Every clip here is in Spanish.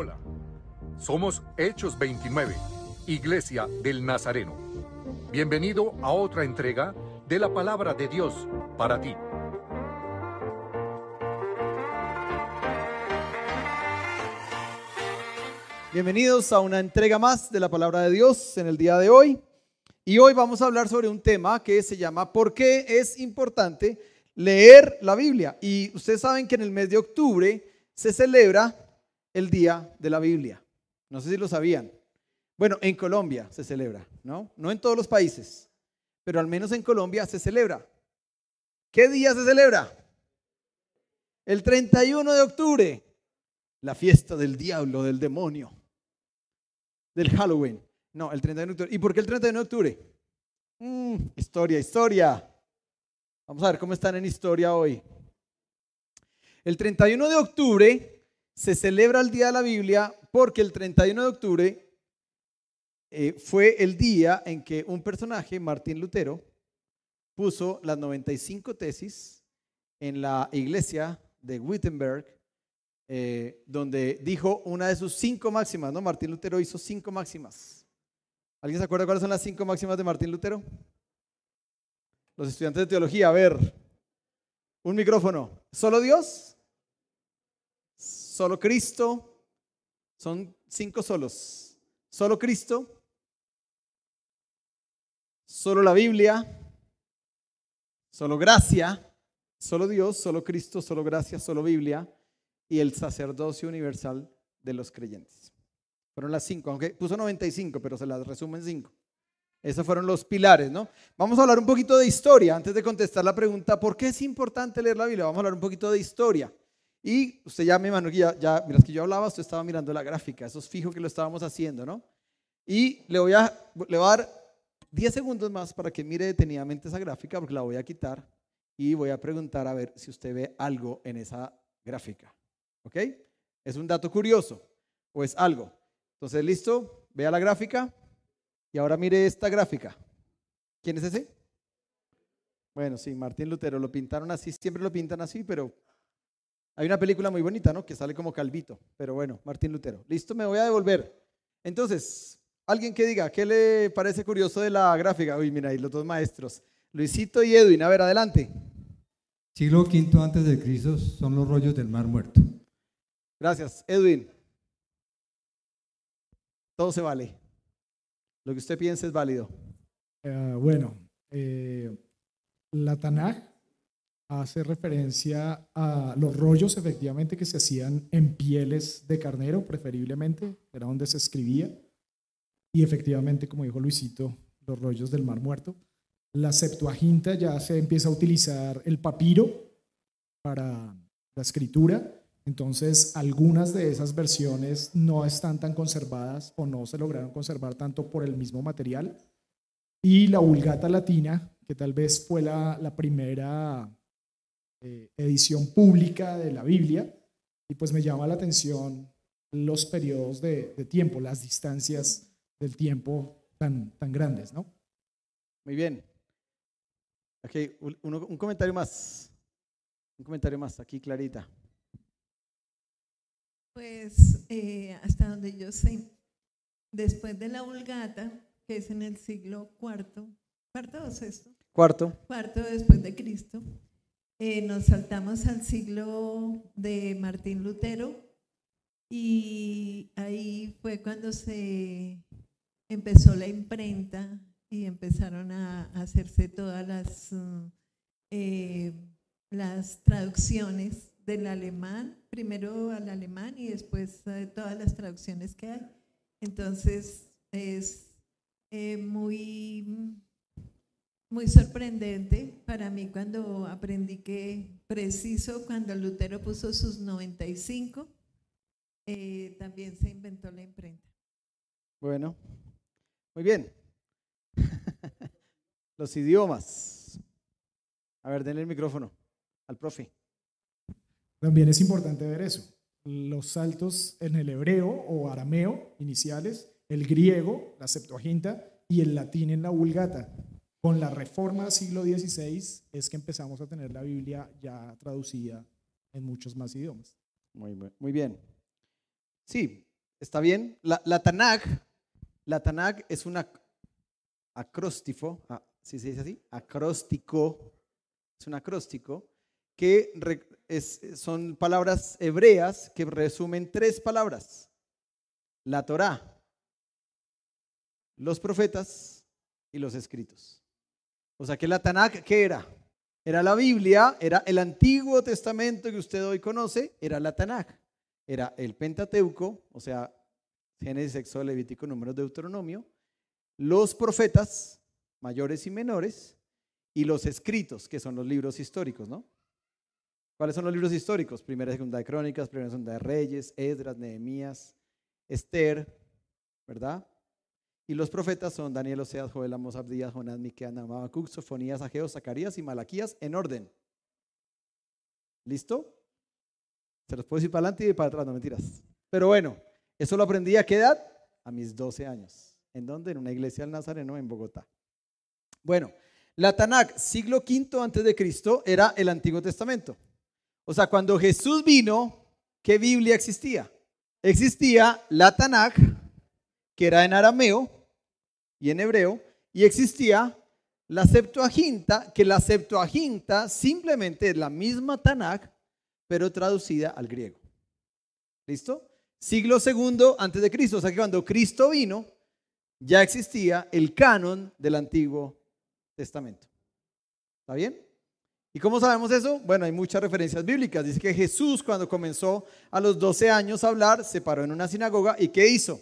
Hola, somos Hechos 29, Iglesia del Nazareno. Bienvenido a otra entrega de la palabra de Dios para ti. Bienvenidos a una entrega más de la palabra de Dios en el día de hoy. Y hoy vamos a hablar sobre un tema que se llama ¿Por qué es importante leer la Biblia? Y ustedes saben que en el mes de octubre se celebra el Día de la Biblia. No sé si lo sabían. Bueno, en Colombia se celebra, ¿no? No en todos los países, pero al menos en Colombia se celebra. ¿Qué día se celebra? El 31 de octubre, la fiesta del diablo, del demonio, del Halloween. No, el 31 de octubre. ¿Y por qué el 31 de octubre? Mm, historia, historia. Vamos a ver cómo están en historia hoy. El 31 de octubre se celebra el Día de la Biblia porque el 31 de octubre eh, fue el día en que un personaje, Martín Lutero, puso las 95 tesis en la iglesia de Wittenberg, eh, donde dijo una de sus cinco máximas, ¿no? Martín Lutero hizo cinco máximas. ¿Alguien se acuerda cuáles son las cinco máximas de Martín Lutero? Los estudiantes de teología, a ver, un micrófono. ¿Solo Dios? ¿Solo Cristo? Son cinco solos. ¿Solo Cristo? ¿Solo la Biblia? ¿Solo gracia? ¿Solo Dios? ¿Solo Cristo? ¿Solo gracia? ¿Solo Biblia? Y el sacerdocio universal de los creyentes. Fueron las cinco, aunque puso 95, pero se las resumen cinco. Esos fueron los pilares, ¿no? Vamos a hablar un poquito de historia antes de contestar la pregunta, ¿por qué es importante leer la Biblia? Vamos a hablar un poquito de historia. Y usted ya me imagino que ya, ya mientras que yo hablaba, usted estaba mirando la gráfica, eso es fijo que lo estábamos haciendo, ¿no? Y le voy a, le voy a dar 10 segundos más para que mire detenidamente esa gráfica, porque la voy a quitar y voy a preguntar a ver si usted ve algo en esa gráfica. ¿Ok? ¿Es un dato curioso o es algo? Entonces, ¿listo? Vea la gráfica. Y ahora mire esta gráfica. ¿Quién es ese? Bueno, sí, Martín Lutero. Lo pintaron así, siempre lo pintan así, pero hay una película muy bonita, ¿no? Que sale como calvito. Pero bueno, Martín Lutero. Listo, me voy a devolver. Entonces, alguien que diga, ¿qué le parece curioso de la gráfica? Uy, mira, ahí los dos maestros. Luisito y Edwin, a ver, adelante. Siglo V antes de Cristo son los rollos del Mar Muerto. Gracias, Edwin. Todo se vale. Lo que usted piense es válido. Eh, bueno, eh, la Tanaj hace referencia a los rollos efectivamente que se hacían en pieles de carnero, preferiblemente, era donde se escribía. Y efectivamente, como dijo Luisito, los rollos del Mar Muerto. La Septuaginta ya se empieza a utilizar el papiro para la escritura. Entonces, algunas de esas versiones no están tan conservadas o no se lograron conservar tanto por el mismo material. Y la Vulgata Latina, que tal vez fue la, la primera eh, edición pública de la Biblia, y pues me llama la atención los periodos de, de tiempo, las distancias del tiempo tan, tan grandes, ¿no? Muy bien. Okay, un, un comentario más. Un comentario más, aquí Clarita. Pues eh, hasta donde yo sé, después de la Vulgata, que es en el siglo IV, cuarto o sexto, Cuarto. cuarto después de Cristo, eh, nos saltamos al siglo de Martín Lutero y ahí fue cuando se empezó la imprenta y empezaron a hacerse todas las, uh, eh, las traducciones del alemán, primero al alemán y después eh, todas las traducciones que hay. Entonces es eh, muy, muy sorprendente para mí cuando aprendí que preciso cuando Lutero puso sus 95, eh, también se inventó la imprenta. Bueno, muy bien. Los idiomas. A ver, denle el micrófono al profe. También es importante ver eso. Los saltos en el hebreo o arameo iniciales, el griego, la Septuaginta, y el latín en la Vulgata. Con la reforma del siglo XVI es que empezamos a tener la Biblia ya traducida en muchos más idiomas. Muy, bien. Sí, ¿Está bien? La, la Tanakh, la Tanakh es un ac- acróstifo, ah, ¿sí se dice así? Acróstico, es un acróstico que son palabras hebreas que resumen tres palabras. La Torá, los profetas y los escritos. O sea que la Tanakh, ¿qué era? Era la Biblia, era el Antiguo Testamento que usted hoy conoce, era la Tanakh. Era el Pentateuco, o sea, Génesis, Éxodo, Levítico, Números, Deuteronomio, los profetas, mayores y menores, y los escritos, que son los libros históricos, ¿no? ¿Cuáles son los libros históricos? Primera y segunda de Crónicas, primera y segunda de Reyes, Esdras, Nehemías, Esther, ¿verdad? Y los profetas son Daniel, Oseas, Joel, Amos, Abdías, Jonás, Miqueas, Nahum, Habacuc, Sofonías, Ageo, Zacarías y Malaquías en orden. ¿Listo? Se los puedo decir para adelante y para atrás, no mentiras. Pero bueno, eso lo aprendí a qué edad? A mis 12 años. ¿En dónde? En una iglesia del Nazareno en Bogotá. Bueno, la Tanakh, siglo V antes de Cristo, era el Antiguo Testamento. O sea, cuando Jesús vino, ¿qué Biblia existía? Existía la Tanakh, que era en arameo y en hebreo, y existía la Septuaginta, que la Septuaginta simplemente es la misma Tanakh, pero traducida al griego. ¿Listo? Siglo segundo antes de Cristo, o sea que cuando Cristo vino, ya existía el canon del Antiguo Testamento. ¿Está bien? ¿Y cómo sabemos eso? Bueno, hay muchas referencias bíblicas. Dice que Jesús cuando comenzó a los 12 años a hablar, se paró en una sinagoga y ¿qué hizo?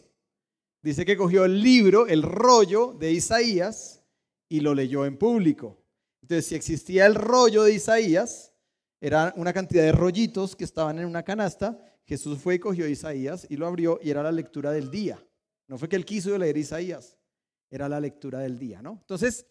Dice que cogió el libro, el rollo de Isaías y lo leyó en público. Entonces, si existía el rollo de Isaías, era una cantidad de rollitos que estaban en una canasta. Jesús fue y cogió Isaías y lo abrió y era la lectura del día. No fue que él quiso leer Isaías, era la lectura del día, ¿no? Entonces,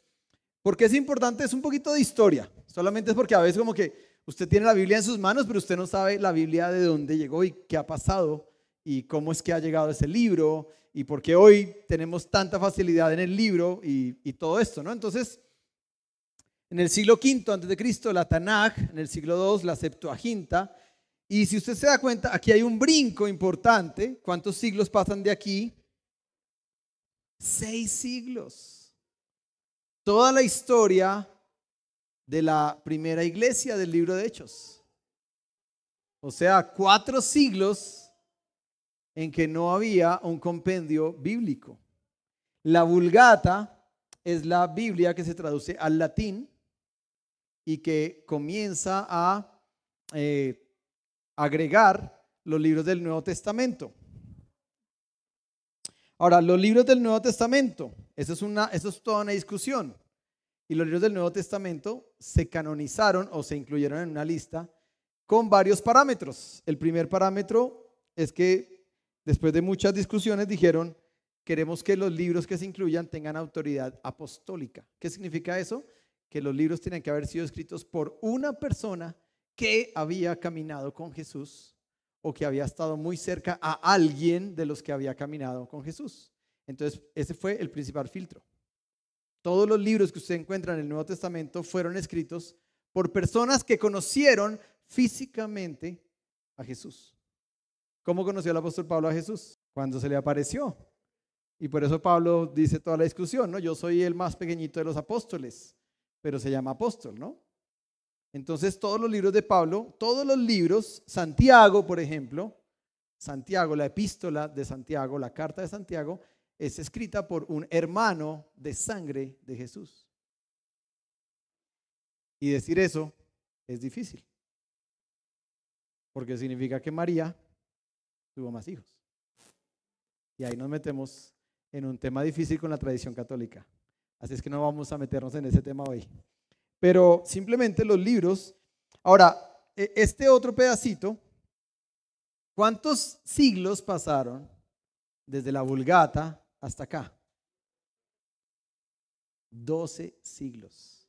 ¿por qué es importante? Es un poquito de historia. Solamente es porque a veces como que usted tiene la Biblia en sus manos, pero usted no sabe la Biblia de dónde llegó y qué ha pasado y cómo es que ha llegado ese libro y por qué hoy tenemos tanta facilidad en el libro y, todo esto, ¿no? Entonces, en el siglo V antes de Cristo, la Tanakh, en el siglo II, la Septuaginta, y si usted se da cuenta, aquí hay un brinco importante. ¿Cuántos siglos pasan de aquí? Seis siglos. Toda la historia de la primera iglesia del libro de Hechos. O sea, cuatro siglos en que no había un compendio bíblico. La Vulgata es la Biblia que se traduce al latín y que comienza a eh, agregar los libros del Nuevo Testamento. Ahora, los libros del Nuevo Testamento, eso es, una, eso es toda una discusión. Y los libros del Nuevo Testamento se canonizaron o se incluyeron en una lista con varios parámetros. El primer parámetro es que después de muchas discusiones dijeron, queremos que los libros que se incluyan tengan autoridad apostólica. ¿Qué significa eso? Que los libros tienen que haber sido escritos por una persona que había caminado con Jesús o que había estado muy cerca a alguien de los que había caminado con Jesús. Entonces, ese fue el principal filtro. Todos los libros que usted encuentra en el Nuevo Testamento fueron escritos por personas que conocieron físicamente a Jesús. ¿Cómo conoció el apóstol Pablo a Jesús? Cuando se le apareció. Y por eso Pablo dice toda la discusión, ¿no? Yo soy el más pequeñito de los apóstoles, pero se llama apóstol, ¿no? Entonces todos los libros de Pablo, todos los libros, Santiago, por ejemplo, Santiago, la epístola de Santiago, la carta de Santiago, es escrita por un hermano de sangre de Jesús. Y decir eso es difícil, porque significa que María tuvo más hijos. Y ahí nos metemos en un tema difícil con la tradición católica. Así es que no vamos a meternos en ese tema hoy. Pero simplemente los libros. Ahora, e- este otro pedacito, ¿cuántos siglos pasaron desde la Vulgata hasta acá? 12 siglos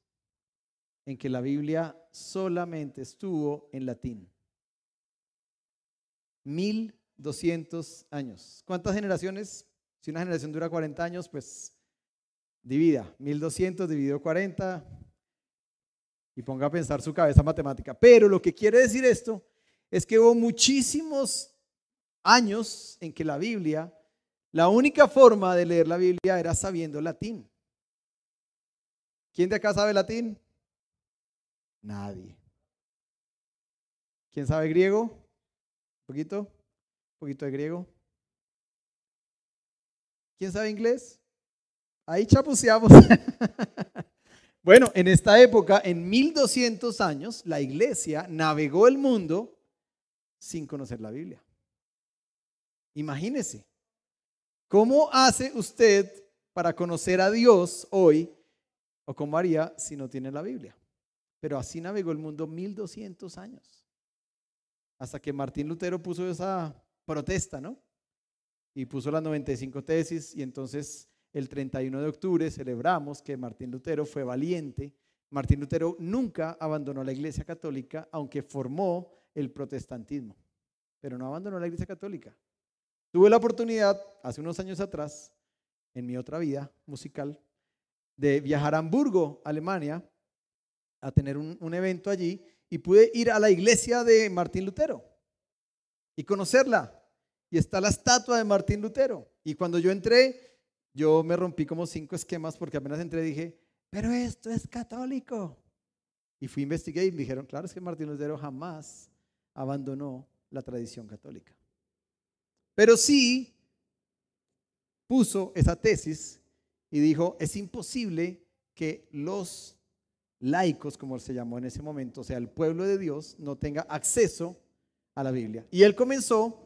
en que la Biblia solamente estuvo en latín. 1200 años. ¿Cuántas generaciones? Si una generación dura 40 años, pues divida. 1200 dividido 40 y ponga a pensar su cabeza matemática. Pero lo que quiere decir esto es que hubo muchísimos años en que la Biblia, la única forma de leer la Biblia era sabiendo latín. ¿Quién de acá sabe latín? Nadie. ¿Quién sabe griego? ¿Un poquito? ¿Un poquito de griego? ¿Quién sabe inglés? Ahí chapuceamos. bueno, en esta época, en 1200 años, la iglesia navegó el mundo sin conocer la Biblia. Imagínese, ¿cómo hace usted para conocer a Dios hoy o cómo haría si no tiene la Biblia? Pero así navegó el mundo 1200 años. Hasta que Martín Lutero puso esa protesta, ¿no? Y puso las 95 tesis y entonces el 31 de octubre celebramos que Martín Lutero fue valiente. Martín Lutero nunca abandonó la Iglesia Católica, aunque formó el protestantismo, pero no abandonó la Iglesia Católica. Tuve la oportunidad hace unos años atrás, en mi otra vida musical, de viajar a Hamburgo, Alemania, a tener un, un evento allí y pude ir a la iglesia de Martín Lutero y conocerla. Y está la estatua de Martín Lutero. Y cuando yo entré, yo me rompí como cinco esquemas porque apenas entré dije, pero esto es católico. Y fui a investigar y me dijeron, claro, es que Martín Lutero jamás abandonó la tradición católica. Pero sí puso esa tesis y dijo, es imposible que los laicos, como se llamó en ese momento, o sea, el pueblo de Dios, no tenga acceso a la Biblia. Y él comenzó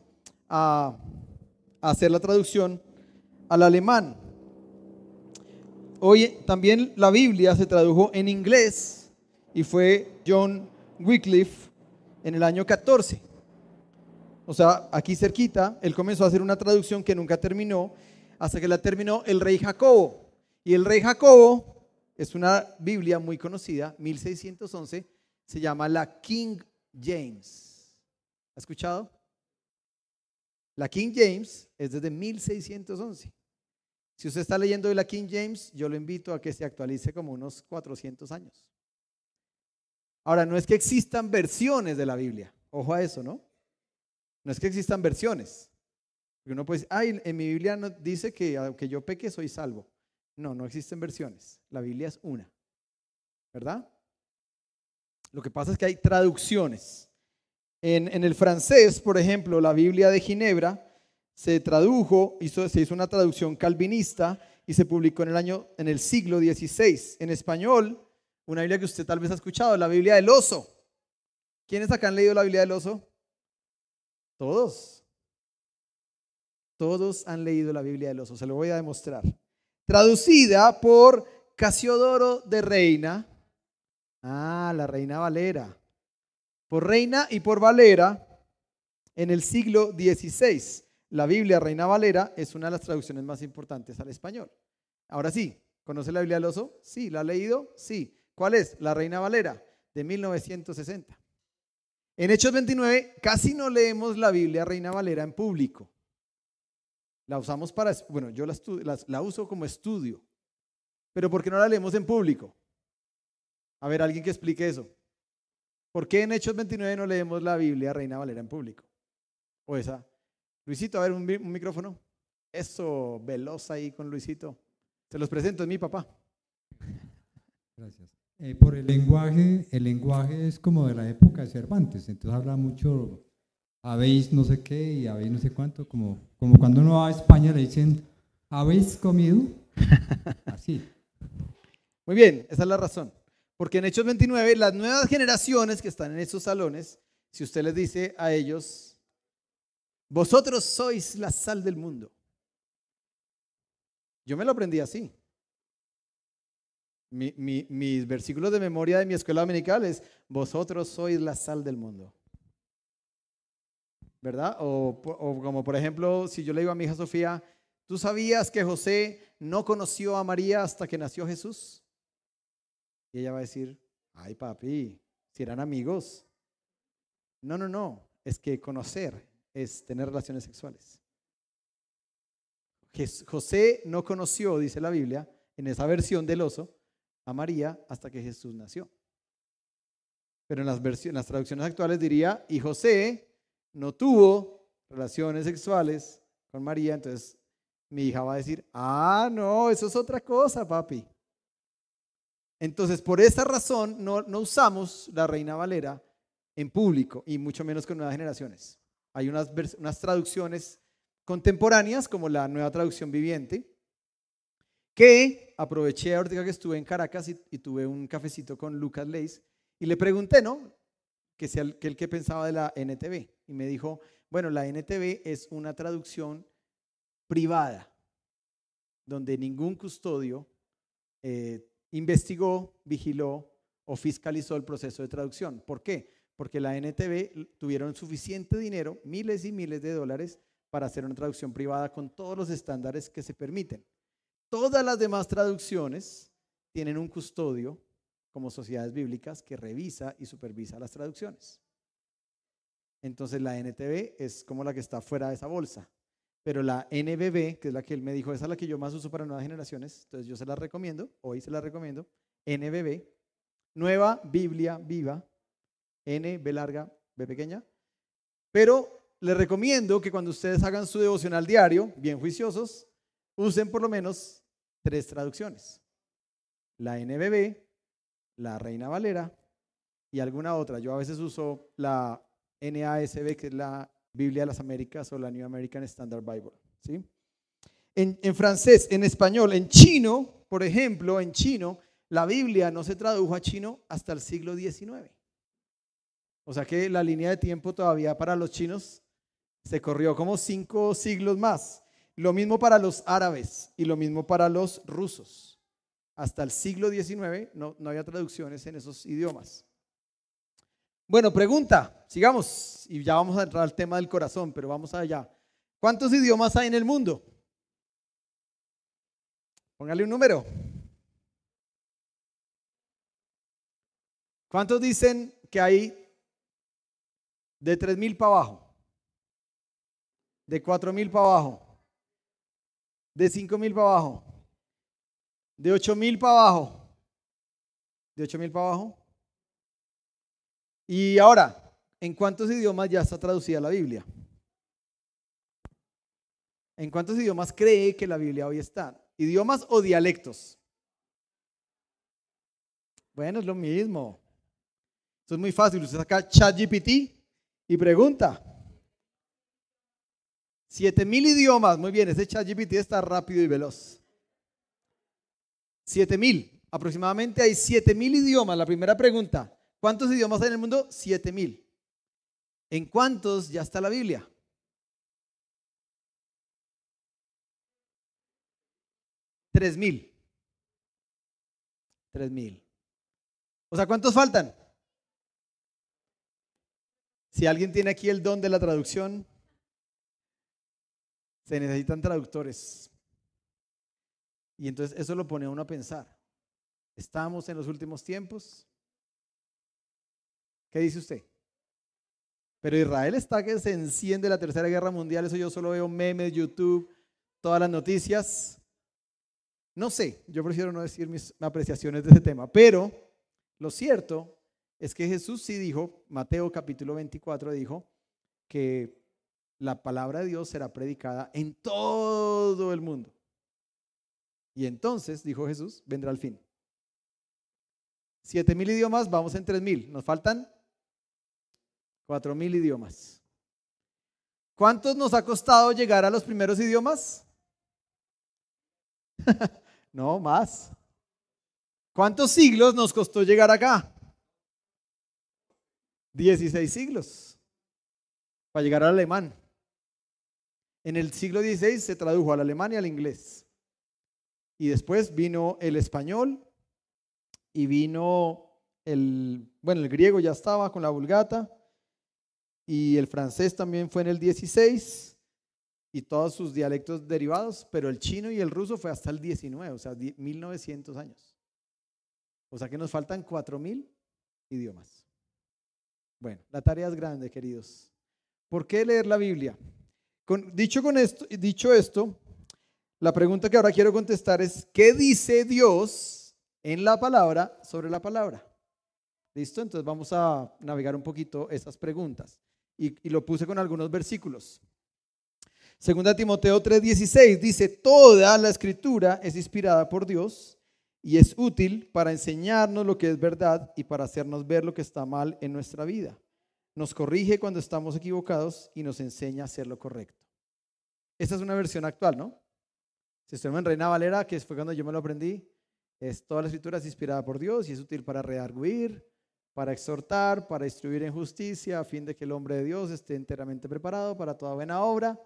a, hacer la traducción al alemán. Hoy también la Biblia se tradujo en inglés y fue John Wycliffe en el año 14. O sea, aquí cerquita, él comenzó a hacer una traducción que nunca terminó, hasta que la terminó el rey Jacobo. Y el rey Jacobo es una Biblia muy conocida, 1611, se llama la King James. ¿Ha escuchado? La King James es desde 1611. Si usted está leyendo de la King James, yo lo invito a que se actualice como unos 400 años. Ahora, no es que existan versiones de la Biblia. Ojo a eso, ¿no? No es que existan versiones. Porque uno puede decir, ay, en mi Biblia no, dice que aunque yo peque soy salvo. No, no existen versiones. La Biblia es una. ¿Verdad? Lo que pasa es que hay traducciones. En, el francés, por ejemplo, la Biblia de Ginebra se tradujo, se hizo una traducción calvinista y se publicó en el año, en el siglo XVI. En español, una Biblia que usted tal vez ha escuchado, la Biblia del oso. ¿Quiénes acá han leído la Biblia del oso? Todos. Todos han leído la Biblia del oso. Se lo voy a demostrar traducida por Casiodoro de Reina. Ah, la Reina Valera. Por Reina y por Valera en el siglo XVI. La Biblia Reina Valera es una de las traducciones más importantes al español. Ahora sí, ¿conoce la Biblia del oso? Sí, ¿la ha leído? Sí. ¿Cuál es? La Reina Valera, de 1960. En Hechos 29 casi no leemos la Biblia Reina Valera en público. La usamos para, bueno, yo la, uso como estudio, pero ¿por qué no la leemos en público? A ver, alguien que explique eso. ¿Por qué en Hechos 29 no leemos la Biblia Reina Valera en público? O esa. Luisito, a ver, un, micrófono. Eso, veloz ahí con Luisito. Se los presento, es mi papá. Gracias. Eh, por el lenguaje, el lenguaje es como de la época de Cervantes, entonces habla mucho habéis no sé qué y habéis no sé cuánto, como, como cuando uno va a España le dicen, ¿habéis comido? Así. Muy bien, esa es la razón. Porque en Hechos 29, las nuevas generaciones que están en esos salones, si usted les dice a ellos, vosotros sois la sal del mundo. Yo me lo aprendí así. mis versículos de memoria de mi escuela dominical es, vosotros sois la sal del mundo. ¿verdad? O, como por ejemplo, si yo le digo a mi hija Sofía, ¿tú sabías que José no conoció a María hasta que nació Jesús? Y ella va a decir, ay papi, si eran amigos. No, no, no, es que conocer es tener relaciones sexuales. José no conoció, dice la Biblia, en esa versión del oso, a María hasta que Jesús nació. Pero en las, versiones, las traducciones actuales diría, y José no tuvo relaciones sexuales con María, entonces mi hija va a decir, ah, no, eso es otra cosa, papi. Entonces, por esa razón, no, no usamos la Reina Valera en público y mucho menos con nuevas generaciones. Hay unas, unas traducciones contemporáneas, como la nueva traducción viviente, que aproveché ahorita que estuve en Caracas y, tuve un cafecito con Lucas Leis y le pregunté, ¿no? Que, sea que el que pensaba de la NTV. Y me dijo, bueno, la NTV es una traducción privada, donde ningún custodio eh, investigó, vigiló o fiscalizó el proceso de traducción. ¿Por qué? Porque la NTV tuvieron suficiente dinero, miles y miles de dólares, para hacer una traducción privada con todos los estándares que se permiten. Todas las demás traducciones tienen un custodio como sociedades bíblicas que revisa y supervisa las traducciones. Entonces la NTV es como la que está fuera de esa bolsa. Pero la NBB, que es la que él me dijo, esa es la que yo más uso para nuevas generaciones, entonces yo se la recomiendo, hoy se la recomiendo, NBB, Nueva Biblia Viva, N, B larga, B pequeña. Pero les recomiendo que cuando ustedes hagan su devocional diario, bien juiciosos, usen por lo menos tres traducciones. La NBB, la Reina Valera y alguna otra. Yo a veces uso la NASB, que es la Biblia de las Américas o la New American Standard Bible. ¿sí? En, francés, en español, en chino, por ejemplo, en chino, la Biblia no se tradujo a chino hasta el siglo XIX. O sea que la línea de tiempo todavía para los chinos se corrió como cinco siglos más. Lo mismo para los árabes y lo mismo para los rusos. Hasta el siglo XIX no, no había traducciones en esos idiomas. Bueno, pregunta, sigamos y ya vamos a entrar al tema del corazón, pero vamos allá. ¿Cuántos idiomas hay en el mundo? Póngale un número. ¿Cuántos dicen que hay de 3.000 para abajo? ¿De 4.000 para abajo? ¿De 5.000 para abajo? ¿De 8.000 para abajo? ¿De 8.000 para abajo? Y ahora, ¿en cuántos idiomas ya está traducida la Biblia? ¿En cuántos idiomas cree que la Biblia hoy está? ¿Idiomas o dialectos? Bueno, es lo mismo. Esto es muy fácil. Usted saca ChatGPT y pregunta. Siete mil idiomas. Muy bien, ese ChatGPT está rápido y veloz. Siete mil. Aproximadamente hay siete mil idiomas. La primera pregunta. ¿Cuántos idiomas hay en el mundo? Siete mil. ¿En cuántos ya está la Biblia? Tres mil. Tres mil. O sea, ¿cuántos faltan? Si alguien tiene aquí el don de la traducción, se necesitan traductores. Y entonces eso lo pone a uno a pensar. Estamos en los últimos tiempos. ¿Qué dice usted? Pero Israel está que se enciende la tercera guerra mundial. Eso yo solo veo memes, YouTube, todas las noticias. No sé, yo prefiero no decir mis apreciaciones de ese tema. Pero lo cierto es que Jesús sí dijo, Mateo capítulo 24 dijo, que la palabra de Dios será predicada en todo el mundo. Y entonces, dijo Jesús, vendrá el fin. Siete mil idiomas, vamos en tres mil. Nos faltan Cuatro mil idiomas. ¿Cuántos nos ha costado llegar a los primeros idiomas? no, más. ¿Cuántos siglos nos costó llegar acá? Dieciséis siglos para llegar al alemán. En el siglo XVI se tradujo al alemán y al inglés. Y después vino el español y vino el, bueno, el griego ya estaba con la vulgata y el francés también fue en el 16 y todos sus dialectos derivados, pero el chino y el ruso fue hasta el 19, o sea, 1900 años. O sea que nos faltan 4000 idiomas. Bueno, la tarea es grande, queridos. ¿Por qué leer la Biblia? Dicho, con esto, dicho esto, la pregunta que ahora quiero contestar es, ¿qué dice Dios en la palabra sobre la palabra? ¿Listo? Entonces vamos a navegar un poquito esas preguntas y, lo puse con algunos versículos. Segunda Timoteo 3:16 dice, toda la escritura es inspirada por Dios y es útil para enseñarnos lo que es verdad y para hacernos ver lo que está mal en nuestra vida. Nos corrige cuando estamos equivocados y nos enseña a hacer lo correcto. Esta es una versión actual, ¿no? Si estoy en Reina Valera, que fue cuando yo me lo aprendí, es toda la escritura es inspirada por Dios y es útil para redarguir, para exhortar, para instruir en justicia, a fin de que el hombre de Dios esté enteramente preparado para toda buena obra.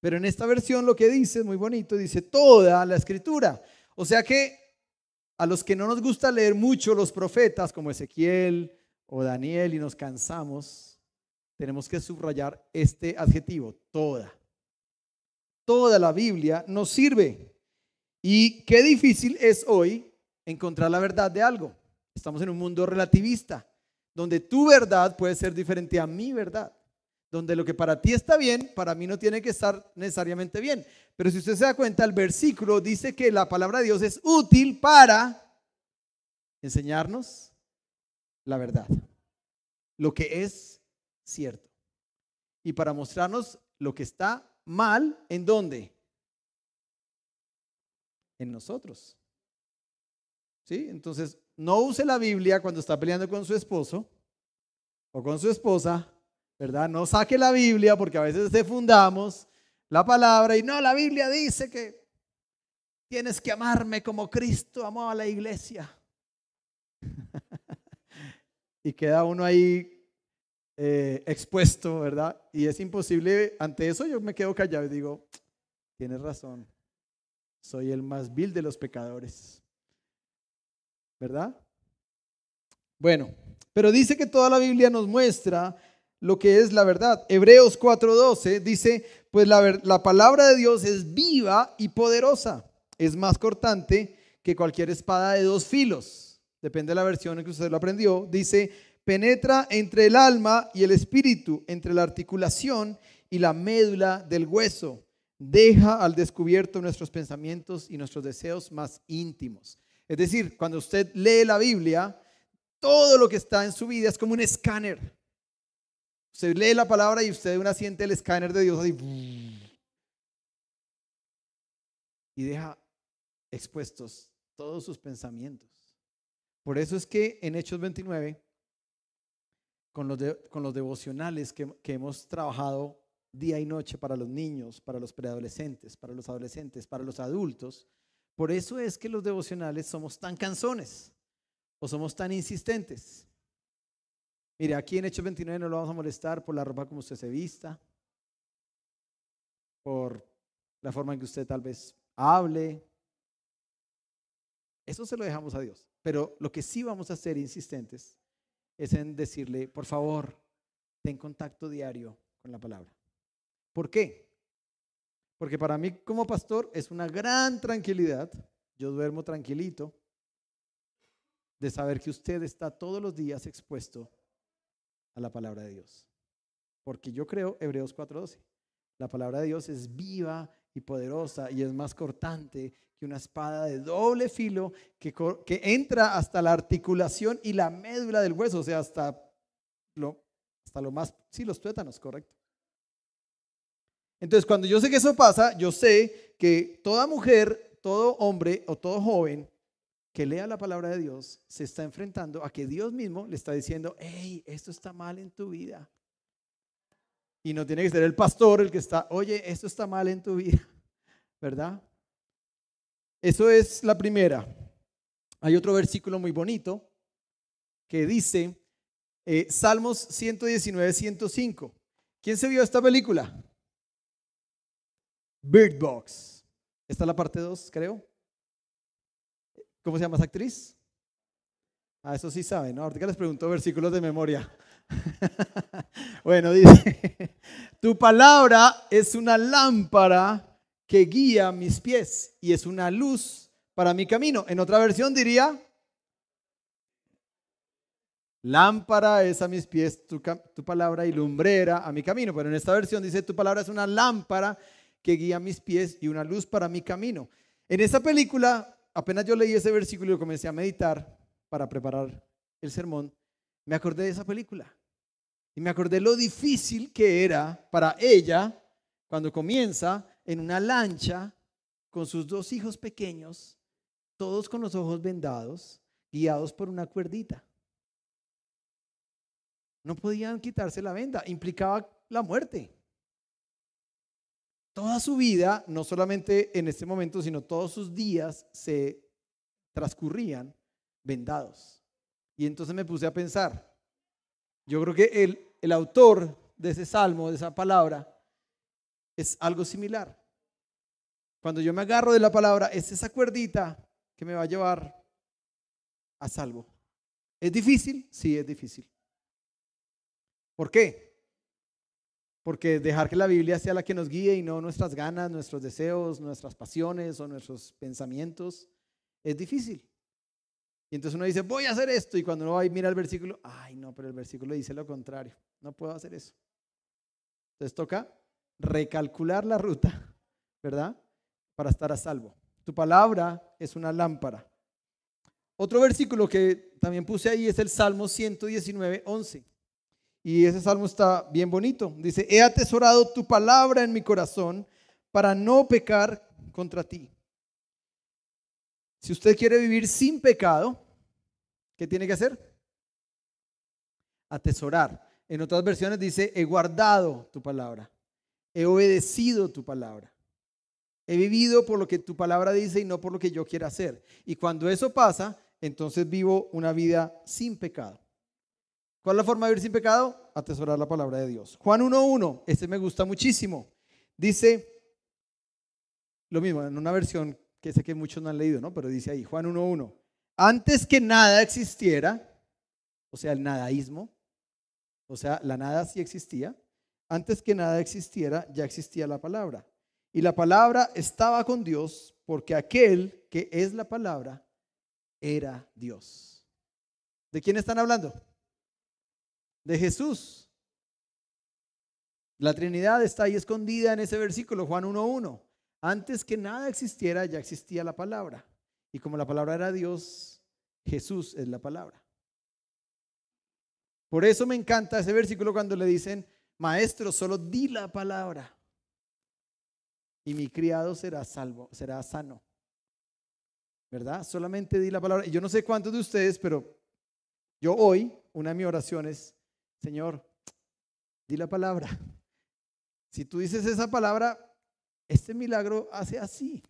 Pero en esta versión lo que dice es muy bonito, dice toda la escritura. O sea que a los que no nos gusta leer mucho los profetas como Ezequiel o Daniel y nos cansamos, tenemos que subrayar este adjetivo, toda. Toda la Biblia nos sirve. Y qué difícil es hoy encontrar la verdad de algo. Estamos en un mundo relativista, donde tu verdad puede ser diferente a mi verdad donde lo que para ti está bien, para mí no tiene que estar necesariamente bien. Pero si usted se da cuenta, el versículo dice que la palabra de Dios es útil para enseñarnos la verdad, lo que es cierto, y para mostrarnos lo que está mal, ¿en dónde? En nosotros. ¿Sí? Entonces, no use la Biblia cuando está peleando con su esposo o con su esposa ¿verdad? No saque la Biblia porque a veces defundamos la palabra y no, la Biblia dice que tienes que amarme como Cristo amó a la iglesia. y queda uno ahí eh, expuesto, ¿verdad? Y es imposible, ante eso yo me quedo callado y digo, tienes razón, soy el más vil de los pecadores, ¿verdad? Bueno, pero dice que toda la Biblia nos muestra lo que es la verdad. Hebreos 4:12 dice, pues la, la, palabra de Dios es viva y poderosa, es más cortante que cualquier espada de dos filos. Depende de la versión en que usted lo aprendió. Dice, penetra entre el alma y el espíritu, entre la articulación y la médula del hueso. Deja al descubierto nuestros pensamientos y nuestros deseos más íntimos. Es decir, cuando usted lee la Biblia, todo lo que está en su vida es como un escáner Usted lee la palabra y usted una siente el escáner de Dios así. Y deja expuestos todos sus pensamientos. Por eso es que en Hechos 29, con los, con los devocionales que, que hemos trabajado día y noche para los niños, para los preadolescentes, para los adolescentes, para los adultos, por eso es que los devocionales somos tan canzones o somos tan insistentes. Mire, aquí en Hechos 29 no lo vamos a molestar por la ropa como usted se vista, por la forma en que usted tal vez hable. Eso se lo dejamos a Dios. Pero lo que sí vamos a hacer insistentes es en decirle, por favor, ten contacto diario con la palabra. ¿Por qué? Porque para mí como pastor es una gran tranquilidad, yo duermo tranquilito, de saber que usted está todos los días expuesto a la palabra de Dios. Porque yo creo, Hebreos 4:12, la palabra de Dios es viva y poderosa y es más cortante que una espada de doble filo que, que entra hasta la articulación y la médula del hueso, o sea, hasta lo, hasta lo más, sí, los tuétanos, correcto. Entonces, cuando yo sé que eso pasa, yo sé que toda mujer, todo hombre o todo joven que lea la palabra de Dios se está enfrentando a que Dios mismo le está diciendo, hey, esto está mal en tu vida. Y no tiene que ser el pastor el que está, oye, esto está mal en tu vida, ¿verdad? Eso es la primera. Hay otro versículo muy bonito que dice, eh, Salmos 119, 105. ¿Quién se vio esta película? Bird Box. Esta es la parte 2, creo. ¿Cómo se llama esa actriz? Ah, eso sí saben, ¿no? Ahorita les pregunto versículos de memoria. bueno, dice, tu palabra es una lámpara que guía mis pies y es una luz para mi camino. En otra versión diría, lámpara es a mis pies tu, tu, palabra y lumbrera a mi camino. Pero en esta versión dice, tu palabra es una lámpara que guía mis pies y una luz para mi camino. En esta película apenas yo leí ese versículo y comencé a meditar para preparar el sermón, me acordé de esa película. Y me acordé lo difícil que era para ella cuando comienza en una lancha con sus dos hijos pequeños, todos con los ojos vendados, guiados por una cuerdita. No podían quitarse la venda, implicaba la muerte. Toda su vida, no solamente en este momento, sino todos sus días se transcurrían vendados. Y entonces me puse a pensar, yo creo que el, el autor de ese salmo, de esa palabra, es algo similar. Cuando yo me agarro de la palabra, es esa cuerdita que me va a llevar a salvo. ¿Es difícil? Sí, es difícil. ¿Por qué? Porque dejar que la Biblia sea la que nos guíe y no nuestras ganas, nuestros deseos, nuestras pasiones o nuestros pensamientos es difícil. Y entonces uno dice, voy a hacer esto. Y cuando uno va y mira el versículo, ay, no, pero el versículo dice lo contrario. No puedo hacer eso. Entonces toca recalcular la ruta, ¿verdad? Para estar a salvo. Tu palabra es una lámpara. Otro versículo que también puse ahí es el Salmo 119, 11. Y ese salmo está bien bonito. Dice, he atesorado tu palabra en mi corazón para no pecar contra ti. Si usted quiere vivir sin pecado, ¿qué tiene que hacer? Atesorar. En otras versiones dice, he guardado tu palabra, he obedecido tu palabra. He vivido por lo que tu palabra dice y no por lo que yo quiera hacer. Y cuando eso pasa, entonces vivo una vida sin pecado. ¿Cuál es la forma de vivir sin pecado? Atesorar la palabra de Dios. Juan 1.1, este me gusta muchísimo. Dice lo mismo, en una versión que sé que muchos no han leído, ¿no? Pero dice ahí, Juan 1.1, antes que nada existiera, o sea, el nadaísmo, o sea, la nada sí existía, antes que nada existiera, ya existía la palabra. Y la palabra estaba con Dios porque aquel que es la palabra era Dios. ¿De quién están hablando? De Jesús. La Trinidad está ahí escondida en ese versículo, Juan 1.1. Antes que nada existiera, ya existía la palabra. Y como la palabra era Dios, Jesús es la palabra. Por eso me encanta ese versículo cuando le dicen, maestro, solo di la palabra y mi criado será salvo, será sano. ¿Verdad? Solamente di la palabra. Yo no sé cuántos de ustedes, pero yo hoy, una de mis oraciones, Señor, di la palabra. Si tú dices esa palabra, este milagro hace así.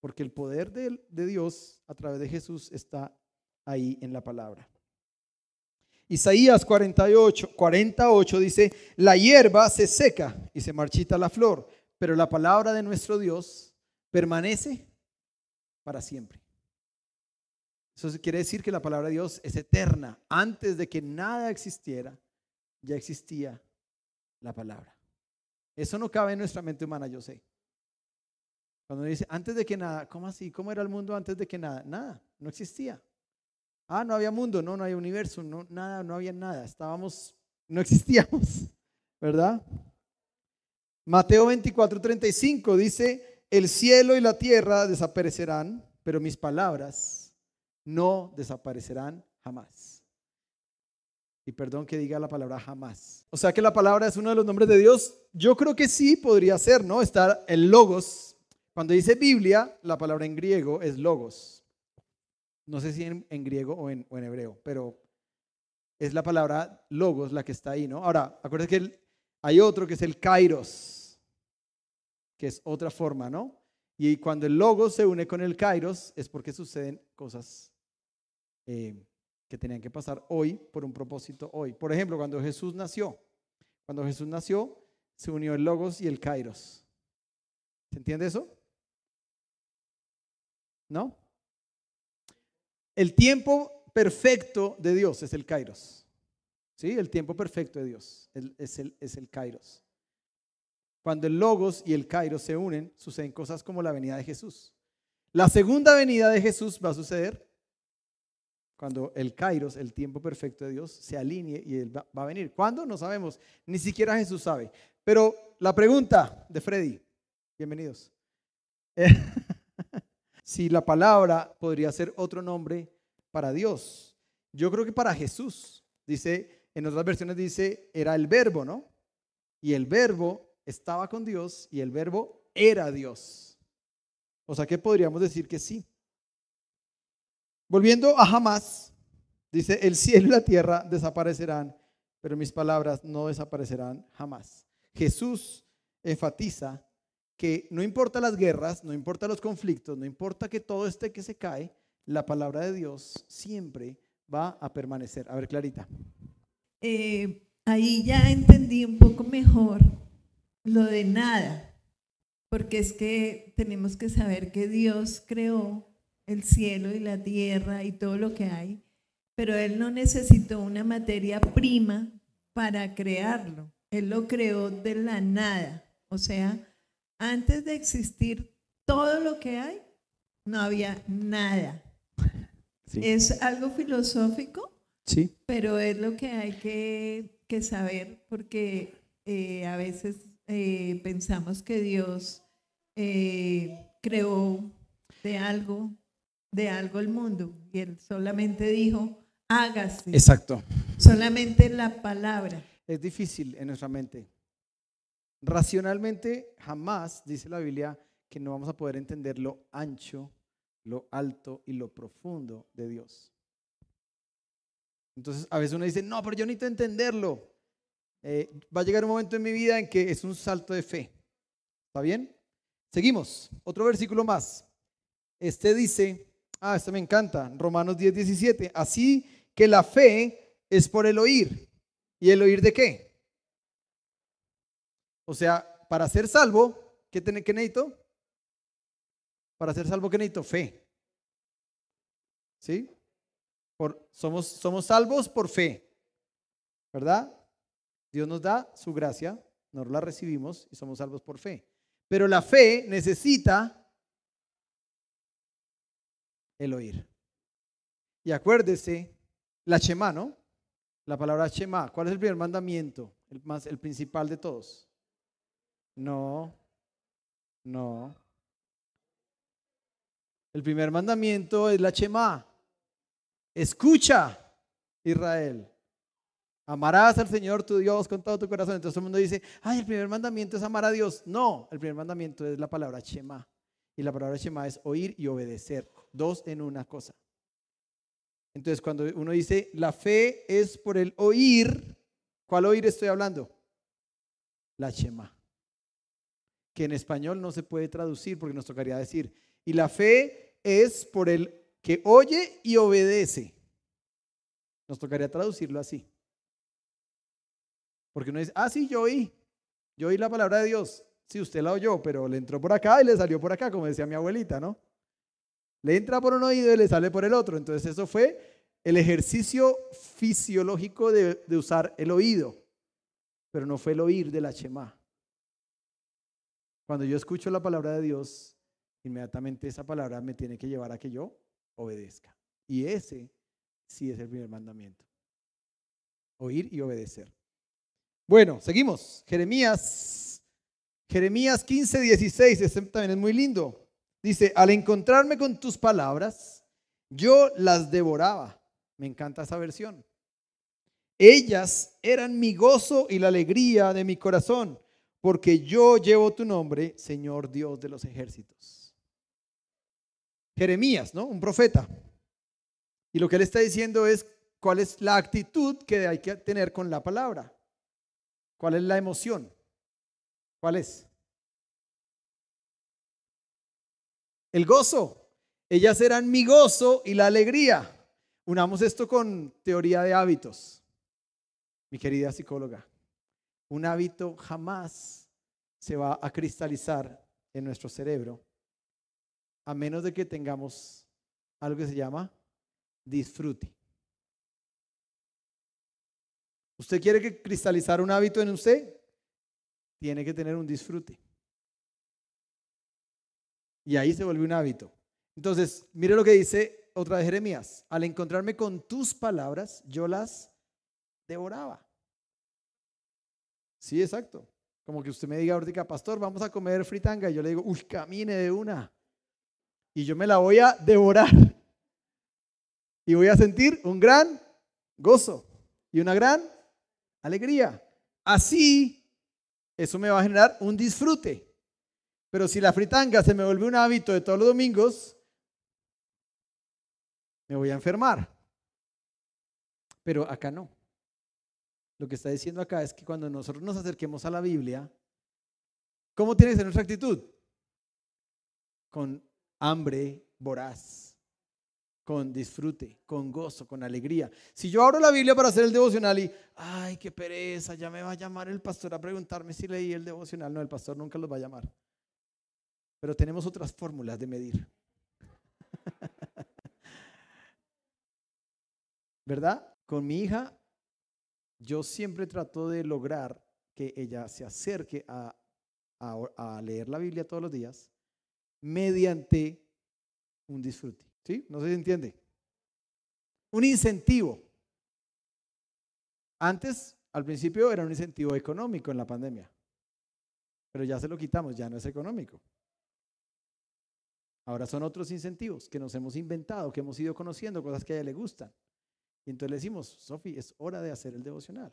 Porque el poder de, Dios a través de Jesús está ahí en la palabra. Isaías 48, 48 dice, la hierba se seca y se marchita la flor, pero la palabra de nuestro Dios permanece para siempre. Eso quiere decir que la palabra de Dios es eterna. Antes de que nada existiera, ya existía la palabra. Eso no cabe en nuestra mente humana, yo sé. Cuando dice, antes de que nada, ¿cómo así? ¿Cómo era el mundo antes de que nada? Nada, no existía. Ah, no había mundo, no, no había universo, no, nada, no había nada. Estábamos, no existíamos, ¿verdad? Mateo 24, 35 dice, el cielo y la tierra desaparecerán, pero mis palabras no desaparecerán jamás. Y perdón que diga la palabra jamás. O sea que la palabra es uno de los nombres de Dios. Yo creo que sí podría ser, ¿no? Estar el logos. Cuando dice Biblia, la palabra en griego es logos. No sé si en, griego o en, hebreo, pero es la palabra logos la que está ahí, ¿no? Ahora, acuérdense que hay otro que es el kairos, que es otra forma, ¿no? Y cuando el logos se une con el kairos es porque suceden cosas eh, que tenían que pasar hoy por un propósito hoy. Por ejemplo, cuando Jesús nació, cuando Jesús nació, se unió el logos y el kairos. ¿Se entiende eso? ¿No? El tiempo perfecto de Dios es el kairos. ¿Sí? El tiempo perfecto de Dios es el, es el kairos. Cuando el logos y el kairos se unen, suceden cosas como la venida de Jesús. La segunda venida de Jesús va a suceder cuando el kairos, el tiempo perfecto de Dios, se alinee y él va, a venir. ¿Cuándo? No sabemos. Ni siquiera Jesús sabe. Pero la pregunta de Freddy, bienvenidos. si la palabra podría ser otro nombre para Dios. Yo creo que para Jesús, dice, en otras versiones dice, era el verbo, ¿no? y el verbo estaba con Dios y el verbo era Dios. O sea que podríamos decir que sí. Volviendo a jamás, dice, el cielo y la tierra desaparecerán, pero mis palabras no desaparecerán jamás. Jesús enfatiza que no importa las guerras, no importa los conflictos, no importa que todo esté que se cae, la palabra de Dios siempre va a permanecer. A ver, Clarita. Eh, ahí ya entendí un poco mejor lo de nada, porque es que tenemos que saber que Dios creó el cielo y la tierra y todo lo que hay, pero Él no necesitó una materia prima para crearlo. Él lo creó de la nada. O sea, antes de existir todo lo que hay, no había nada. Es algo filosófico, sí. pero es lo que hay que, saber porque eh, a veces eh, pensamos que Dios eh, creó de algo, de algo el mundo y Él solamente dijo, hágase. Exacto. Solamente la palabra. Es difícil en nuestra mente. Racionalmente, jamás, dice la Biblia, que no vamos a poder entender lo ancho, lo alto y lo profundo de Dios. Entonces, a veces uno dice, no, pero yo necesito entenderlo. Eh, va a llegar un momento en mi vida en que es un salto de fe. ¿Está bien? Seguimos. Otro versículo más. Este dice, ah, este me encanta, Romanos 10, 17. Así que la fe es por el oír. ¿Y el oír de qué? O sea, para ser salvo, ¿qué, qué necesito? Para ser salvo, ¿qué necesito? Fe. ¿Sí? Por, somos, somos salvos por fe. ¿Verdad? Dios nos da su gracia, nos la recibimos y somos salvos por fe. Pero la fe necesita el oír. Y acuérdese, la Shema, ¿no? La palabra Shema. ¿Cuál es el primer mandamiento? El, más, el principal de todos. No, no. El primer mandamiento es la Chema. Escucha, Israel. Amarás al Señor tu Dios con todo tu corazón. Entonces todo el mundo dice, ay, el primer mandamiento es amar a Dios. No, el primer mandamiento es la palabra Shema. Y la palabra Shema es oír y obedecer. Dos en una cosa. Entonces cuando uno dice, la fe es por el oír, ¿cuál oír estoy hablando? La Shema que en español no se puede traducir porque nos tocaría decir, y la fe es por el que oye y obedece. Nos tocaría traducirlo así. Porque uno dice, ah, sí, yo oí, yo oí la palabra de Dios. Sí, usted la oyó, pero le entró por acá y le salió por acá, como decía mi abuelita, ¿no? Le entra por un oído y le sale por el otro. Entonces eso fue el ejercicio fisiológico de, usar el oído, pero no fue el oír de la Shema. Cuando yo escucho la palabra de Dios, inmediatamente esa palabra me tiene que llevar a que yo obedezca. Y ese sí es el primer mandamiento. Oír y obedecer. Bueno, seguimos. Jeremías, Jeremías 15, 16, este también es muy lindo. Dice, al encontrarme con tus palabras, yo las devoraba. Me encanta esa versión. Ellas eran mi gozo y la alegría de mi corazón porque yo llevo tu nombre, Señor Dios de los ejércitos. Jeremías, ¿no? Un profeta. Y lo que él está diciendo es cuál es la actitud que hay que tener con la palabra. ¿Cuál es la emoción? ¿Cuál es? El gozo. Ellas eran mi gozo y la alegría. Unamos esto con teoría de hábitos, mi querida psicóloga un hábito jamás se va a cristalizar en nuestro cerebro a menos de que tengamos algo que se llama disfrute. ¿Usted quiere que cristalizar un hábito en usted? Tiene que tener un disfrute. Y ahí se vuelve un hábito. Entonces, mire lo que dice otra de Jeremías. Al encontrarme con tus palabras, yo las devoraba. Sí, exacto. Como que usted me diga ahorita, pastor, vamos a comer fritanga. Y yo le digo, uy, camine de una. Y yo me la voy a devorar. Y voy a sentir un gran gozo y una gran alegría. Así eso me va a generar un disfrute. Pero si la fritanga se me vuelve un hábito de todos los domingos, me voy a enfermar. Pero acá no. Lo que está diciendo acá es que cuando nosotros nos acerquemos a la Biblia, ¿cómo tiene que ser nuestra actitud? Con hambre voraz, con disfrute, con gozo, con alegría. Si yo abro la Biblia para hacer el devocional y, ay, qué pereza, ya me va a llamar el pastor a preguntarme si leí el devocional. No, el pastor nunca los va a llamar. Pero tenemos otras fórmulas de medir. ¿Verdad? Con mi hija, yo siempre trato de lograr que ella se acerque a, leer la Biblia todos los días mediante un disfrute. ¿Sí? No si entiende. Un incentivo. Antes, al principio, era un incentivo económico en la pandemia. Pero ya se lo quitamos, ya no es económico. Ahora son otros incentivos que nos hemos inventado, que hemos ido conociendo, cosas que a ella le gustan. Y entonces le decimos, Sofi, es hora de hacer el devocional.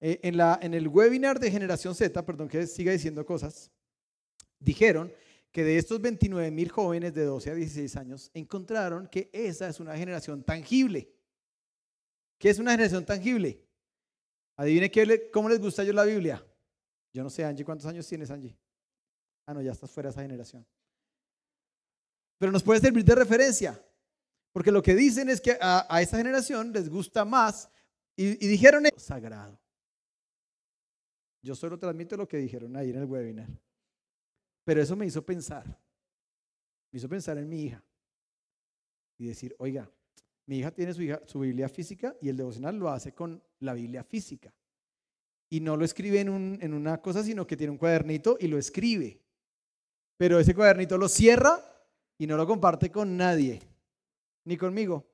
Eh, en, la, en el webinar de Generación Z, perdón que siga diciendo cosas, dijeron que de estos 29 mil jóvenes de 12 a 16 años, encontraron que esa es una generación tangible. ¿Qué es una generación tangible? Adivine qué, cómo les gusta yo la Biblia. Yo no sé, Angie, ¿cuántos años tienes, Angie? Ah, no, ya estás fuera de esa generación. Pero nos puede servir de referencia. Porque lo que dicen es que a, a esta generación les gusta más y, dijeron sagrado. Yo solo transmito lo que dijeron ahí en el webinar. Pero eso me hizo pensar. Me hizo pensar en mi hija. Y decir, oiga, mi hija tiene su, Biblia física y el devocional lo hace con la Biblia física. Y no lo escribe en una cosa, sino que tiene un cuadernito y lo escribe. Pero ese cuadernito lo cierra y no lo comparte con nadie ni conmigo.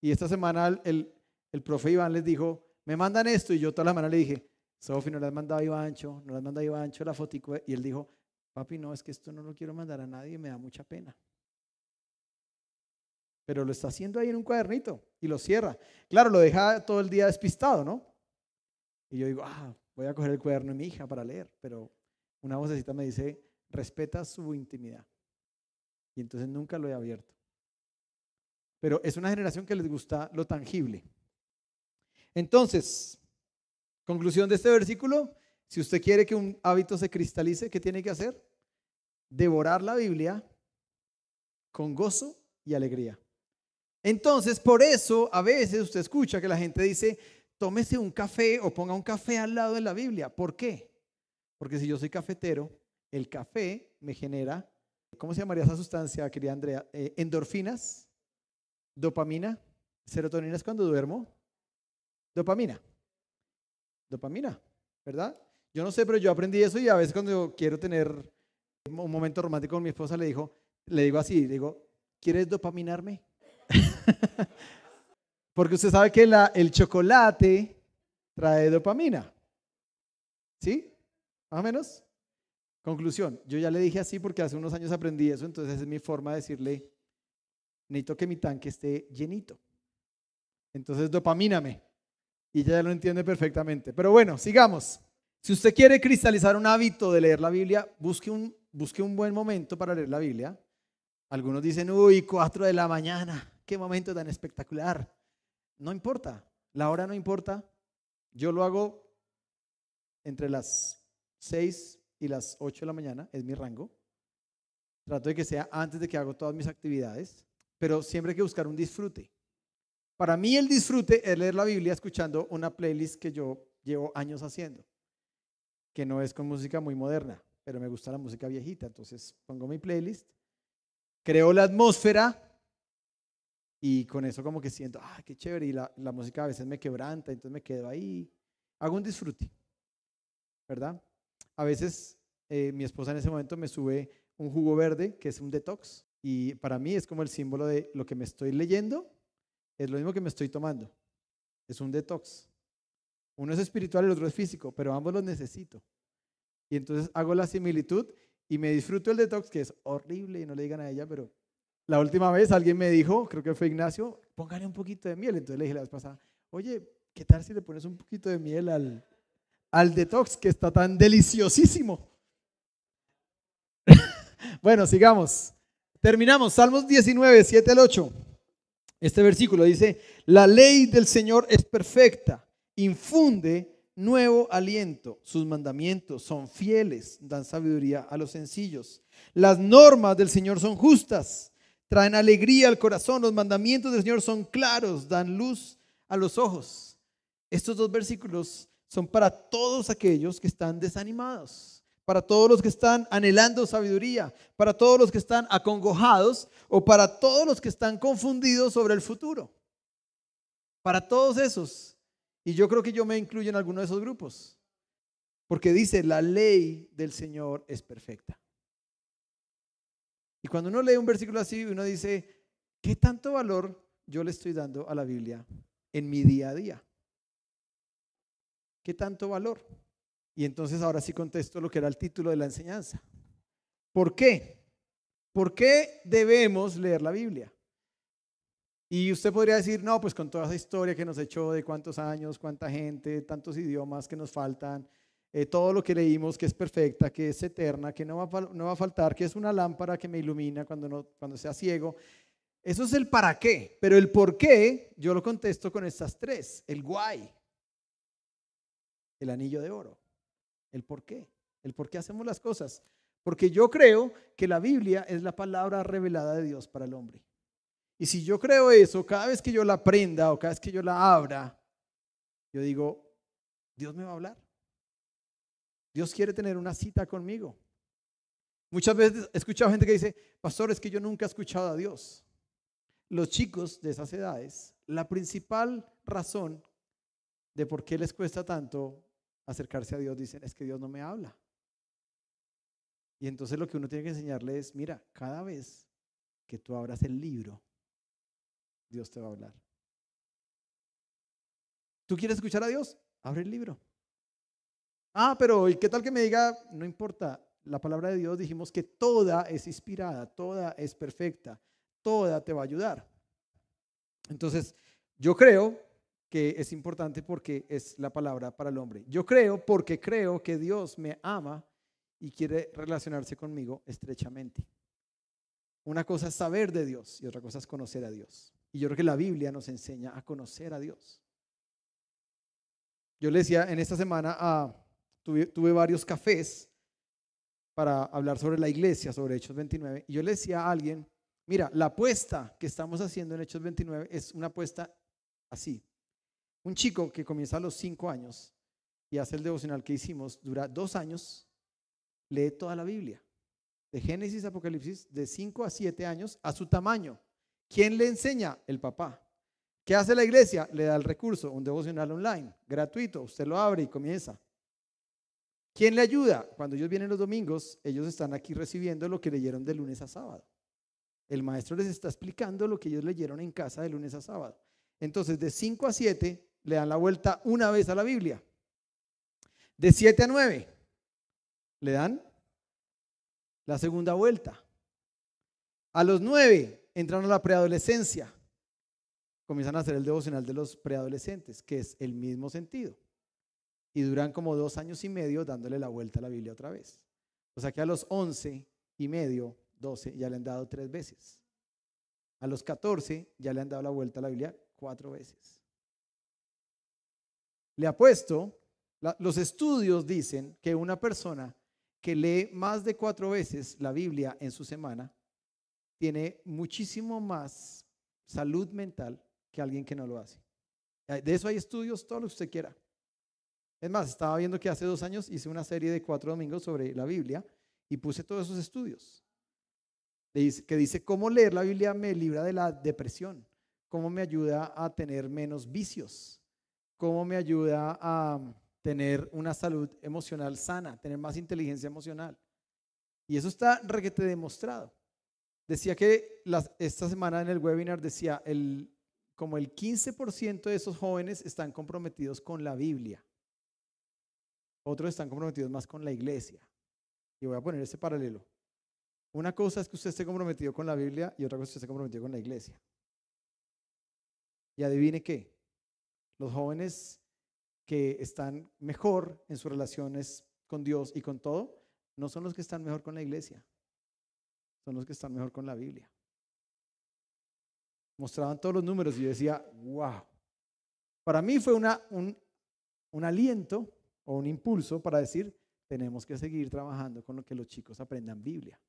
Y esta semana el, el profe Iván les dijo, me mandan esto, y yo toda la semana le dije, Sofi, no le has mandado a Ivancho, no le has mandado a Ivancho la fotico, y él dijo, papi, no, es que esto no lo quiero mandar a nadie, me da mucha pena. Pero lo está haciendo ahí en un cuadernito y lo cierra. Claro, lo deja todo el día despistado, ¿no? Y yo digo, ah, voy a coger el cuaderno de mi hija para leer, pero una vocecita me dice, respeta su intimidad. Y entonces nunca lo he abierto. Pero es una generación que les gusta lo tangible. Entonces, conclusión de este versículo, si usted quiere que un hábito se cristalice, ¿qué tiene que hacer? Devorar la Biblia con gozo y alegría. Entonces, por eso a veces usted escucha que la gente dice, tómese un café o ponga un café al lado de la Biblia. ¿Por qué? Porque si yo soy cafetero, el café me genera, ¿cómo se llamaría esa sustancia, querida Andrea? Eh, endorfinas Dopamina. Serotonina es cuando duermo. Dopamina. Dopamina, ¿verdad? Yo no sé, pero yo aprendí eso y a veces cuando quiero tener un momento romántico con mi esposa le digo, le digo así, le digo, ¿quieres dopaminarme? Porque usted sabe que el chocolate trae dopamina. ¿Sí? Más o menos. Conclusión, yo ya le dije así porque hace unos años aprendí eso, entonces es mi forma de decirle, necesito que mi tanque esté llenito. Entonces, dopamíname. Y ella ya lo entiende perfectamente. Pero bueno, sigamos. Si usted quiere cristalizar un hábito de leer la Biblia, busque un, busque un buen momento para leer la Biblia. Algunos dicen, uy, cuatro de la mañana, qué momento tan espectacular. No importa, la hora no importa. Yo lo hago entre las seis y las ocho de la mañana, es mi rango. Trato de que sea antes de que hago todas mis actividades pero siempre hay que buscar un disfrute. Para mí el disfrute es leer la Biblia escuchando una playlist que yo llevo años haciendo, que no es con música muy moderna, pero me gusta la música viejita, entonces pongo mi playlist, creo la atmósfera y con eso como que siento, ah, qué chévere, y la, música a veces me quebranta, entonces me quedo ahí, hago un disfrute, ¿verdad? A veces eh, mi esposa en ese momento me sube un jugo verde, que es un detox, y para mí es como el símbolo de lo que me estoy leyendo, es lo mismo que me estoy tomando. Es un detox. Uno es espiritual el otro es físico, pero ambos los necesito. Y entonces hago la similitud y me disfruto el detox, que es horrible y no le digan a ella, pero la última vez alguien me dijo, creo que fue Ignacio, póngale un poquito de miel. Entonces le dije la vez pasada, oye, ¿qué tal si le pones un poquito de miel al, al detox que está tan deliciosísimo. bueno, sigamos. Terminamos. Salmos 19, 7 al 8. Este versículo dice, la ley del Señor es perfecta, infunde nuevo aliento. Sus mandamientos son fieles, dan sabiduría a los sencillos. Las normas del Señor son justas, traen alegría al corazón. Los mandamientos del Señor son claros, dan luz a los ojos. Estos dos versículos son para todos aquellos que están desanimados, para todos los que están anhelando sabiduría, para todos los que están acongojados o para todos los que están confundidos sobre el futuro. Para todos esos. Y yo creo que yo me incluyo en alguno de esos grupos. Porque dice, la ley del Señor es perfecta. Y cuando uno lee un versículo así, uno dice, ¿qué tanto valor yo le estoy dando a la Biblia en mi día a día? ¿Qué tanto valor? Y entonces ahora sí contesto lo que era el título de la enseñanza. ¿Por qué? ¿Por qué debemos leer la Biblia? Y usted podría decir, no, pues con toda esa historia que nos echó de cuántos años, cuánta gente, tantos idiomas que nos faltan, eh, todo lo que leímos que es perfecta, que es eterna, que no va, no va a faltar, que es una lámpara que me ilumina cuando, no, cuando sea ciego. Eso es el para qué, pero el por qué yo lo contesto con estas tres, el guay, el anillo de oro. El por qué. El por qué hacemos las cosas. Porque yo creo que la Biblia es la palabra revelada de Dios para el hombre. Y si yo creo eso, cada vez que yo la aprenda o cada vez que yo la abra, yo digo, Dios me va a hablar. Dios quiere tener una cita conmigo. Muchas veces he escuchado gente que dice, pastor, es que yo nunca he escuchado a Dios. Los chicos de esas edades, la principal razón de por qué les cuesta tanto acercarse a Dios, dicen, es que Dios no me habla. Y entonces lo que uno tiene que enseñarle es, mira, cada vez que tú abras el libro, Dios te va a hablar. ¿Tú quieres escuchar a Dios? Abre el libro. Ah, pero ¿y qué tal que me diga? No importa, la palabra de Dios dijimos que toda es inspirada, toda es perfecta, toda te va a ayudar. Entonces, yo creo que es importante porque es la palabra para el hombre. Yo creo porque creo que Dios me ama y quiere relacionarse conmigo estrechamente. Una cosa es saber de Dios y otra cosa es conocer a Dios. Y yo creo que la Biblia nos enseña a conocer a Dios. Yo le decía en esta semana, tuve, tuve varios cafés para hablar sobre la iglesia, sobre Hechos 29, y yo le decía a alguien, mira, la apuesta que estamos haciendo en Hechos 29 es una apuesta así, un chico que comienza a los cinco años y hace el devocional que hicimos, dura dos años, lee toda la Biblia, de Génesis a Apocalipsis, de cinco a siete años, a su tamaño. ¿Quién le enseña? El papá. ¿Qué hace la iglesia? Le da el recurso, un devocional online, gratuito. Usted lo abre y comienza. ¿Quién le ayuda? Cuando ellos vienen los domingos, ellos están aquí recibiendo lo que leyeron de lunes a sábado. El maestro les está explicando lo que ellos leyeron en casa de lunes a sábado. Entonces, de 5 a 7, le dan la vuelta una vez a la Biblia. De 7 a 9 le dan la segunda vuelta. A los 9 entran a la preadolescencia. Comienzan a hacer el devocional de los preadolescentes, que es el mismo sentido. Y duran como dos años y medio dándole la vuelta a la Biblia otra vez. O sea que a los 11 y medio, 12, ya le han dado tres veces. A los 14 ya le han dado la vuelta a la Biblia cuatro veces. Le apuesto, los estudios dicen que una persona que lee más de cuatro veces la Biblia en su semana tiene muchísimo más salud mental que alguien que no lo hace. De eso hay estudios, todo lo que usted quiera. Es más, estaba viendo que hace dos años hice una serie de cuatro domingos sobre la Biblia y puse todos esos estudios. Que dice cómo leer la Biblia me libra de la depresión, cómo me ayuda a tener menos vicios, cómo me ayuda a tener una salud emocional sana, tener más inteligencia emocional. Y eso está requete demostrado. Decía que esta semana en el webinar decía, el, como el 15% de esos jóvenes están comprometidos con la Biblia. Otros están comprometidos más con la iglesia. Y voy a poner ese paralelo. Una cosa es que usted esté comprometido con la Biblia y otra cosa es que usted esté comprometido con la iglesia. Y adivine qué. Los jóvenes que están mejor en sus relaciones con Dios y con todo, no son los que están mejor con la iglesia, son los que están mejor con la Biblia. Mostraban todos los números y yo decía, wow. Para mí fue un aliento o un impulso para decir, tenemos que seguir trabajando con lo que los chicos aprendan Biblia.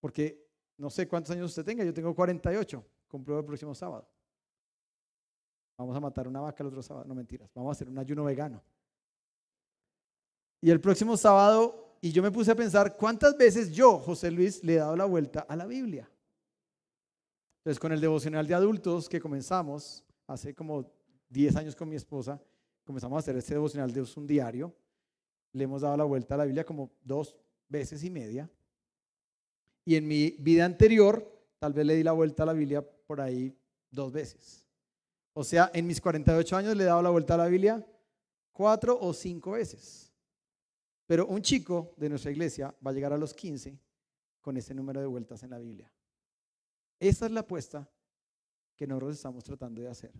Porque no sé cuántos años usted tenga, yo tengo 48, cumplo el próximo sábado. Vamos a matar una vaca el otro sábado, no mentiras, vamos a hacer un ayuno vegano. Y el próximo sábado, y yo me puse a pensar cuántas veces yo, José Luis, le he dado la vuelta a la Biblia. Entonces, con el devocional de adultos que comenzamos hace como 10 años con mi esposa, comenzamos a hacer este devocional de un diario. Le hemos dado la vuelta a la Biblia como dos veces y media. Y en mi vida anterior, tal vez le di la vuelta a la Biblia por ahí dos veces. O sea, en mis 48 años le he dado la vuelta a la Biblia cuatro o cinco veces. Pero un chico de nuestra iglesia va a llegar a los 15 con ese número de vueltas en la Biblia. Esa es la apuesta que nosotros estamos tratando de hacer.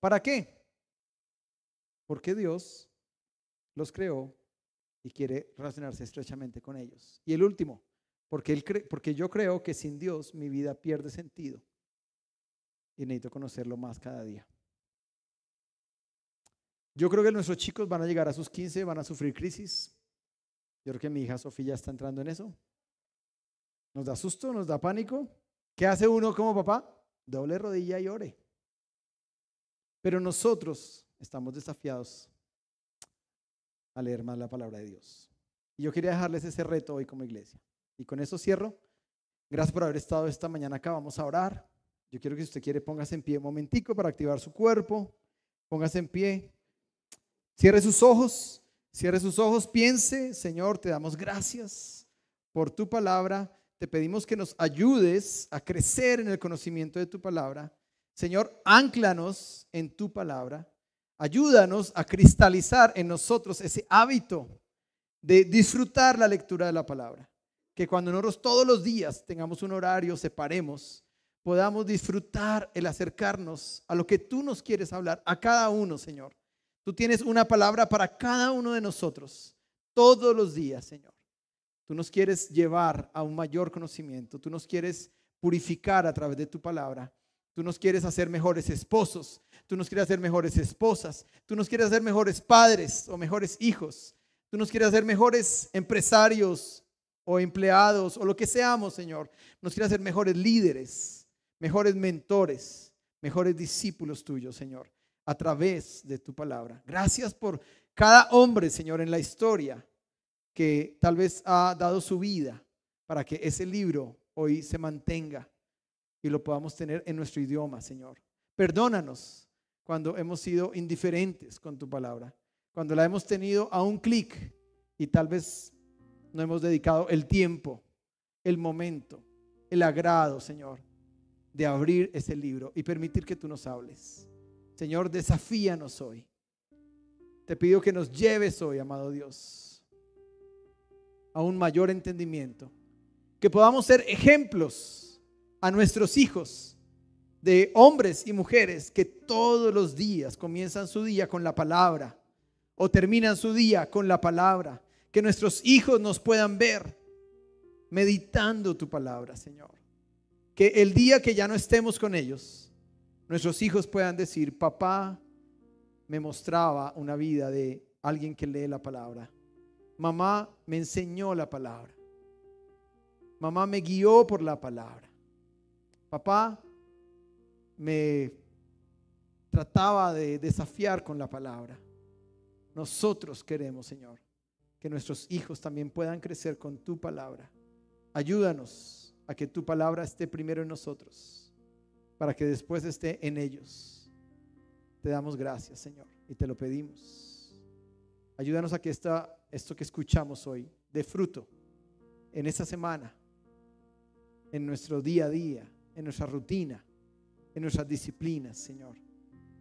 ¿Para qué? Porque Dios los creó y quiere relacionarse estrechamente con ellos. Y el último, porque, porque yo creo que sin Dios mi vida pierde sentido y necesito conocerlo más cada día. Yo creo que nuestros chicos van a llegar a sus 15, van a sufrir crisis. Yo creo que mi hija Sofía está entrando en eso. Nos da susto, nos da pánico. ¿Qué hace uno como papá? Doble rodilla y ore. Pero nosotros estamos desafiados a leer más la palabra de Dios. Y yo quería dejarles ese reto hoy como iglesia. Y con eso cierro. Gracias por haber estado esta mañana acá. Vamos a orar. Yo quiero que si usted quiere, póngase en pie un momentico para activar su cuerpo. Póngase en pie. Cierre sus ojos. Cierre sus ojos. Piense, Señor, te damos gracias por tu palabra. Te pedimos que nos ayudes a crecer en el conocimiento de tu palabra. Señor, anclanos en tu palabra. Ayúdanos a cristalizar en nosotros ese hábito de disfrutar la lectura de la palabra. Que cuando nosotros todos los días tengamos un horario, separemos, podamos disfrutar el acercarnos a lo que tú nos quieres hablar, a cada uno, Señor. Tú tienes una palabra para cada uno de nosotros, todos los días, Señor. Tú nos quieres llevar a un mayor conocimiento, tú nos quieres purificar a través de tu palabra. Tú nos quieres hacer mejores esposos, tú nos quieres hacer mejores esposas, tú nos quieres hacer mejores padres o mejores hijos, tú nos quieres hacer mejores empresarios o empleados o lo que seamos, Señor. Nos quieres hacer mejores líderes, mejores mentores, mejores discípulos tuyos, Señor, a través de tu palabra. Gracias por cada hombre, Señor, en la historia que tal vez ha dado su vida para que ese libro hoy se mantenga y lo podamos tener en nuestro idioma, Señor. Perdónanos cuando hemos sido indiferentes con tu palabra, cuando la hemos tenido a un clic y tal vez no hemos dedicado el tiempo, el momento, el agrado, Señor, de abrir ese libro y permitir que tú nos hables. Señor, desafíanos hoy. Te pido que nos lleves hoy, amado Dios, a un mayor entendimiento, que podamos ser ejemplos a nuestros hijos de hombres y mujeres que todos los días comienzan su día con la palabra o terminan su día con la palabra. Que nuestros hijos nos puedan ver meditando tu palabra, Señor. Que el día que ya no estemos con ellos, nuestros hijos puedan decir, papá me mostraba una vida de alguien que lee la palabra. Mamá me enseñó la palabra. Mamá me guió por la palabra. Papá me trataba de desafiar con la palabra. Nosotros queremos, Señor, que nuestros hijos también puedan crecer con tu palabra. Ayúdanos a que tu palabra esté primero en nosotros, para que después esté en ellos. Te damos gracias, Señor, y te lo pedimos. Ayúdanos a que esta, esto que escuchamos hoy dé fruto en esta semana, en nuestro día a día en nuestra rutina, en nuestras disciplinas, Señor.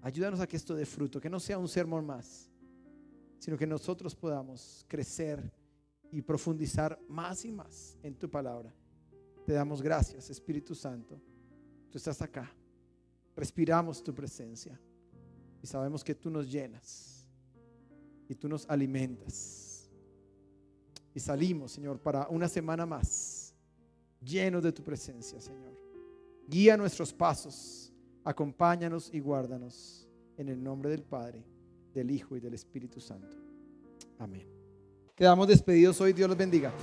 Ayúdanos a que esto dé fruto, que no sea un sermón más, sino que nosotros podamos crecer y profundizar más y más en tu palabra. Te damos gracias, Espíritu Santo. Tú estás acá. Respiramos tu presencia. y sabemos que tú nos llenas y tú nos alimentas. Y salimos, Señor, para una semana más, llenos de tu presencia, Señor. Guía nuestros pasos, acompáñanos y guárdanos en el nombre del Padre, del Hijo y del Espíritu Santo. Amén. Quedamos despedidos hoy, Dios los bendiga.